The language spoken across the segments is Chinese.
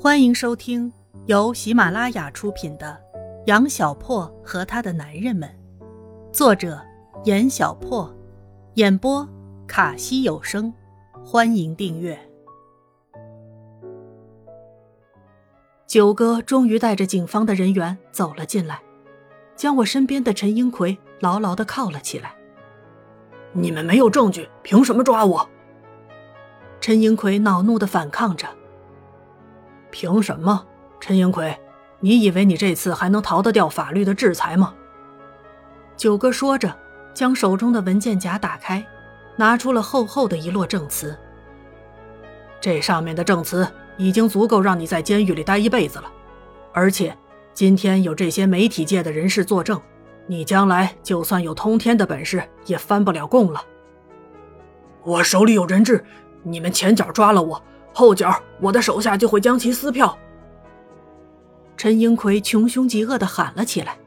欢迎收听由喜马拉雅出品的《杨小破和他的男人们》，作者严小破，演播卡西有声。欢迎订阅。九哥终于带着警方的人员走了进来，将我身边的陈英奎牢牢的铐了起来。你们没有证据，凭什么抓我？陈英奎恼怒的反抗着。凭什么，陈英奎？你以为你这次还能逃得掉法律的制裁吗？九哥说着，将手中的文件夹打开，拿出了厚厚的一摞证词。这上面的证词已经足够让你在监狱里待一辈子了，而且今天有这些媒体界的人士作证，你将来就算有通天的本事，也翻不了供了。我手里有人质，你们前脚抓了我。后脚，我的手下就会将其撕票。陈英奎穷凶极恶的喊了起来：“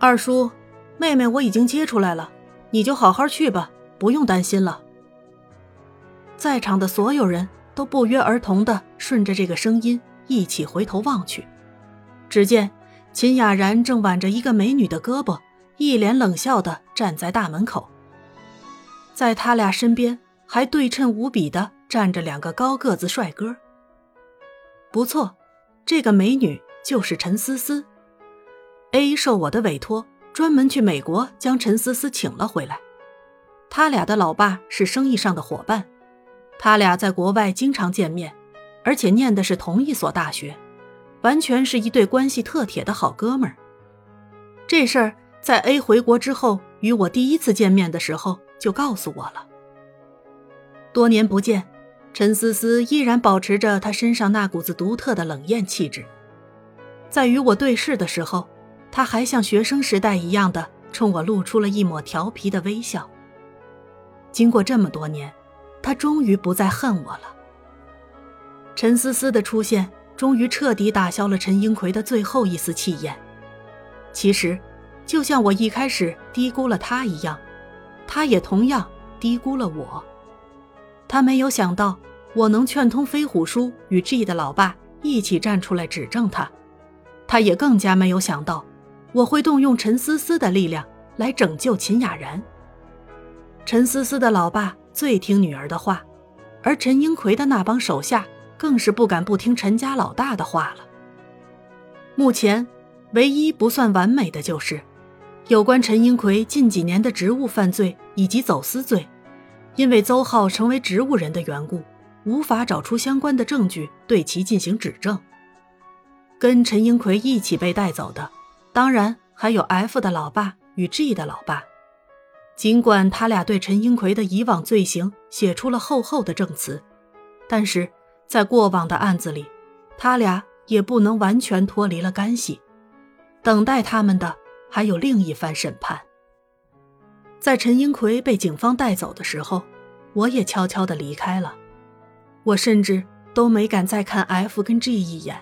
二叔，妹妹我已经接出来了，你就好好去吧，不用担心了。”在场的所有人都不约而同的顺着这个声音一起回头望去，只见秦雅然正挽着一个美女的胳膊，一脸冷笑的站在大门口，在他俩身边还对称无比的。站着两个高个子帅哥。不错，这个美女就是陈思思。A 受我的委托，专门去美国将陈思思请了回来。他俩的老爸是生意上的伙伴，他俩在国外经常见面，而且念的是同一所大学，完全是一对关系特铁的好哥们儿。这事儿在 A 回国之后与我第一次见面的时候就告诉我了。多年不见。陈思思依然保持着她身上那股子独特的冷艳气质，在与我对视的时候，她还像学生时代一样的冲我露出了一抹调皮的微笑。经过这么多年，她终于不再恨我了。陈思思的出现，终于彻底打消了陈英奎的最后一丝气焰。其实，就像我一开始低估了他一样，他也同样低估了我。他没有想到我能劝通飞虎叔与 G 的老爸一起站出来指证他，他也更加没有想到我会动用陈思思的力量来拯救秦雅然。陈思思的老爸最听女儿的话，而陈英奎的那帮手下更是不敢不听陈家老大的话了。目前，唯一不算完美的就是，有关陈英奎近几年的职务犯罪以及走私罪。因为邹浩成为植物人的缘故，无法找出相关的证据对其进行指证。跟陈英奎一起被带走的，当然还有 F 的老爸与 G 的老爸。尽管他俩对陈英奎的以往罪行写出了厚厚的证词，但是在过往的案子里，他俩也不能完全脱离了干系。等待他们的还有另一番审判。在陈英奎被警方带走的时候，我也悄悄地离开了。我甚至都没敢再看 F 跟 G 一眼，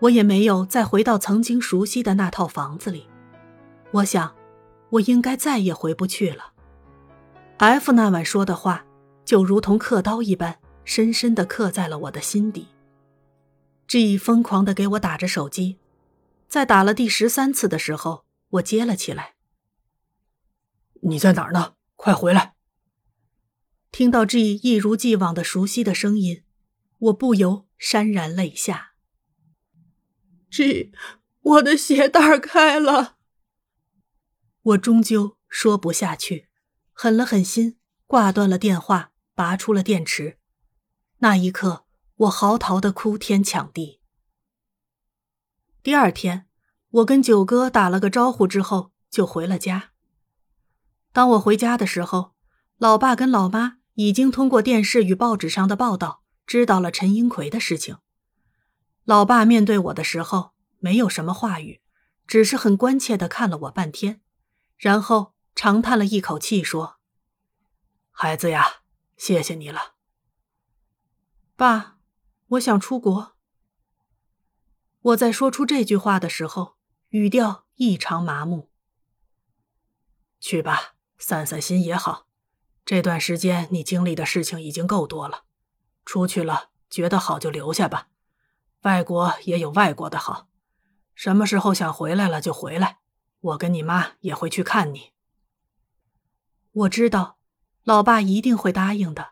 我也没有再回到曾经熟悉的那套房子里。我想，我应该再也回不去了。F 那晚说的话，就如同刻刀一般，深深地刻在了我的心底。G 疯狂地给我打着手机，在打了第十三次的时候，我接了起来。你在哪儿呢？快回来！听到 G 一如既往的熟悉的声音，我不由潸然泪下。G，我的鞋带开了。我终究说不下去，狠了狠心，挂断了电话，拔出了电池。那一刻，我嚎啕的哭天抢地。第二天，我跟九哥打了个招呼之后，就回了家。当我回家的时候，老爸跟老妈已经通过电视与报纸上的报道知道了陈英奎的事情。老爸面对我的时候没有什么话语，只是很关切的看了我半天，然后长叹了一口气说：“孩子呀，谢谢你了。”爸，我想出国。我在说出这句话的时候，语调异常麻木。去吧。散散心也好，这段时间你经历的事情已经够多了。出去了，觉得好就留下吧，外国也有外国的好，什么时候想回来了就回来，我跟你妈也会去看你。我知道，老爸一定会答应的，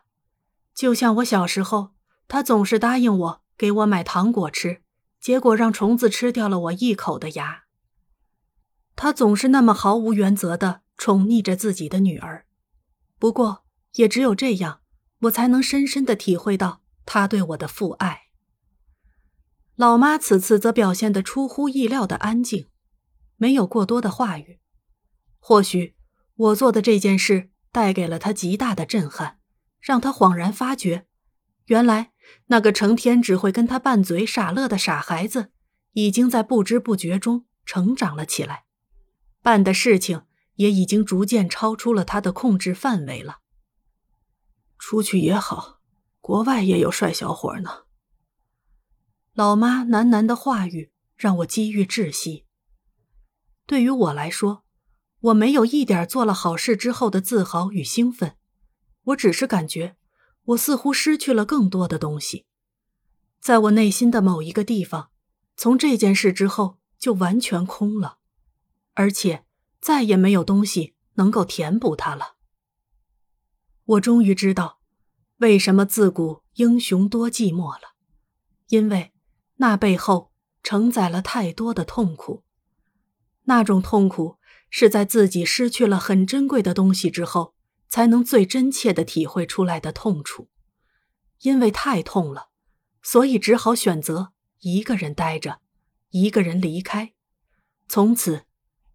就像我小时候，他总是答应我给我买糖果吃，结果让虫子吃掉了我一口的牙。他总是那么毫无原则的宠溺着自己的女儿，不过也只有这样，我才能深深的体会到他对我的父爱。老妈此次则表现得出乎意料的安静，没有过多的话语。或许我做的这件事带给了她极大的震撼，让她恍然发觉，原来那个成天只会跟她拌嘴傻乐的傻孩子，已经在不知不觉中成长了起来，办的事情也已经逐渐超出了他的控制范围了。出去也好，国外也有帅小伙呢。老妈喃喃的话语让我几欲窒息。对于我来说，我没有一点做了好事之后的自豪与兴奋，我只是感觉我似乎失去了更多的东西，在我内心的某一个地方，从这件事之后就完全空了，而且再也没有东西能够填补它了。我终于知道，为什么自古英雄多寂寞了，因为。那背后承载了太多的痛苦，那种痛苦是在自己失去了很珍贵的东西之后，才能最真切的体会出来的痛楚。因为太痛了，所以只好选择一个人待着，一个人离开，从此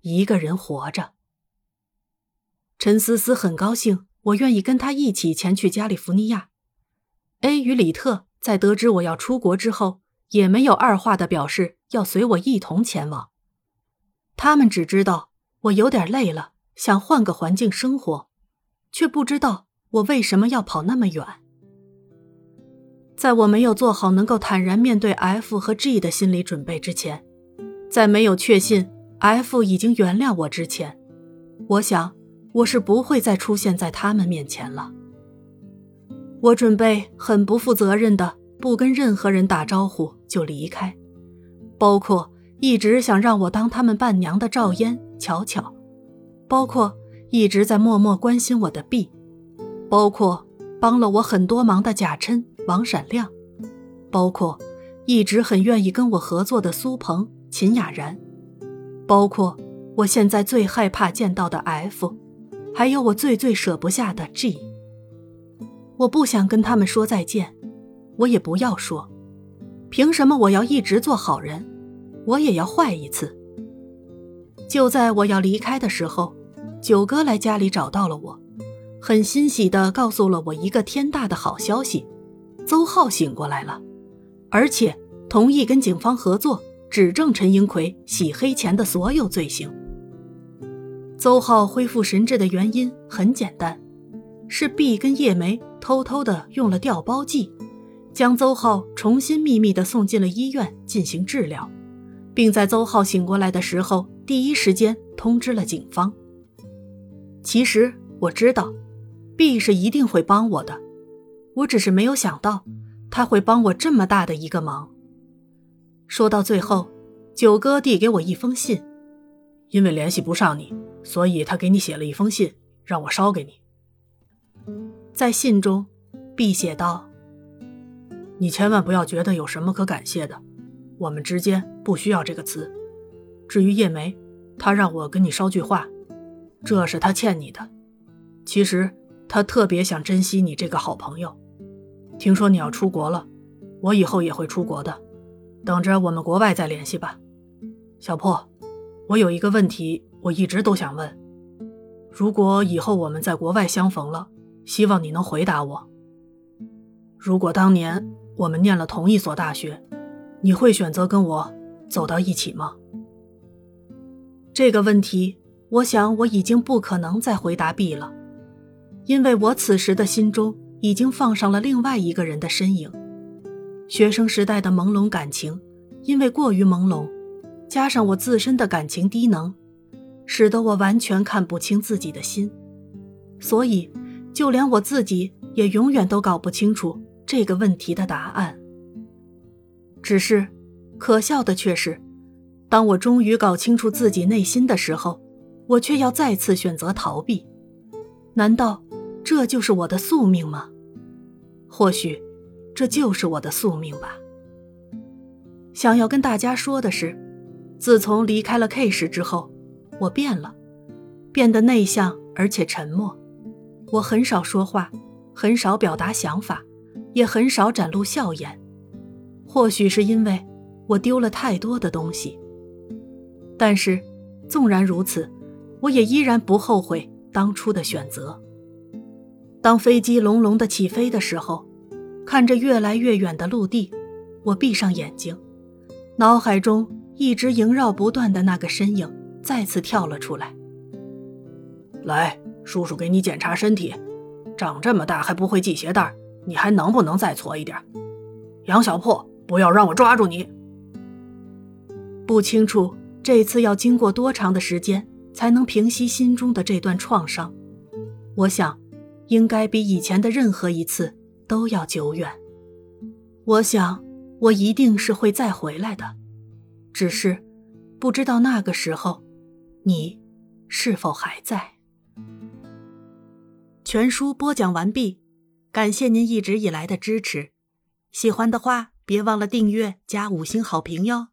一个人活着。陈思思很高兴，我愿意跟他一起前去加利福尼亚。A 与李特在得知我要出国之后。也没有二话的表示要随我一同前往，他们只知道我有点累了，想换个环境生活，却不知道我为什么要跑那么远。在我没有做好能够坦然面对 F 和 G 的心理准备之前，在没有确信 F 已经原谅我之前，我想我是不会再出现在他们面前了。我准备很不负责任的。不跟任何人打招呼就离开，包括一直想让我当他们伴娘的赵嫣、巧巧，包括一直在默默关心我的 B，，包括帮了我很多忙的贾琛、王闪亮，包括一直很愿意跟我合作的苏鹏、秦雅然，包括我现在最害怕见到的 F，还有我最最舍不下的 G。我不想跟他们说再见。我也不要说，凭什么我要一直做好人？我也要坏一次。就在我要离开的时候，九哥来家里找到了我，很欣喜地告诉了我一个天大的好消息：邹浩醒过来了，而且同意跟警方合作，指证陈英奎洗黑钱的所有罪行。邹浩恢复神智的原因很简单，是 B 跟叶梅偷偷的用了调包计。将邹浩重新秘密的送进了医院进行治疗，并在邹浩醒过来的时候，第一时间通知了警方。其实我知道，B 是一定会帮我的，我只是没有想到他会帮我这么大的一个忙。说到最后，九哥递给我一封信，因为联系不上你，所以他给你写了一封信，让我捎给你。在信中，B 写道。你千万不要觉得有什么可感谢的，我们之间不需要这个词。至于叶梅，她让我跟你捎句话，这是她欠你的。其实她特别想珍惜你这个好朋友。听说你要出国了，我以后也会出国的，等着我们国外再联系吧。小破，我有一个问题，我一直都想问。如果以后我们在国外相逢了，希望你能回答我。如果当年。我们念了同一所大学，你会选择跟我走到一起吗？这个问题，我想我已经不可能再回答 B 了，因为我此时的心中已经放上了另外一个人的身影。学生时代的朦胧感情，因为过于朦胧，加上我自身的感情低能，使得我完全看不清自己的心，所以就连我自己也永远都搞不清楚。这个问题的答案。只是，可笑的却是，当我终于搞清楚自己内心的时候，我却要再次选择逃避。难道这就是我的宿命吗？或许，这就是我的宿命吧。想要跟大家说的是，自从离开了 K 市之后，我变了，变得内向而且沉默。我很少说话，很少表达想法，也很少展露笑颜。或许是因为我丢了太多的东西。但是，纵然如此，我也依然不后悔当初的选择。当飞机隆隆的起飞的时候，看着越来越远的陆地，我闭上眼睛。脑海中一直萦绕不断的那个身影再次跳了出来。来，叔叔给你检查身体，长这么大还不会系鞋带，你还能不能再矬一点？杨小破，不要让我抓住你！不清楚这次要经过多长的时间才能平息心中的这段创伤，我想，应该比以前的任何一次都要久远。我想。我一定是会再回来的，只是不知道那个时候，你是否还在。全书播讲完毕，感谢您一直以来的支持，喜欢的话别忘了订阅加五星好评哟。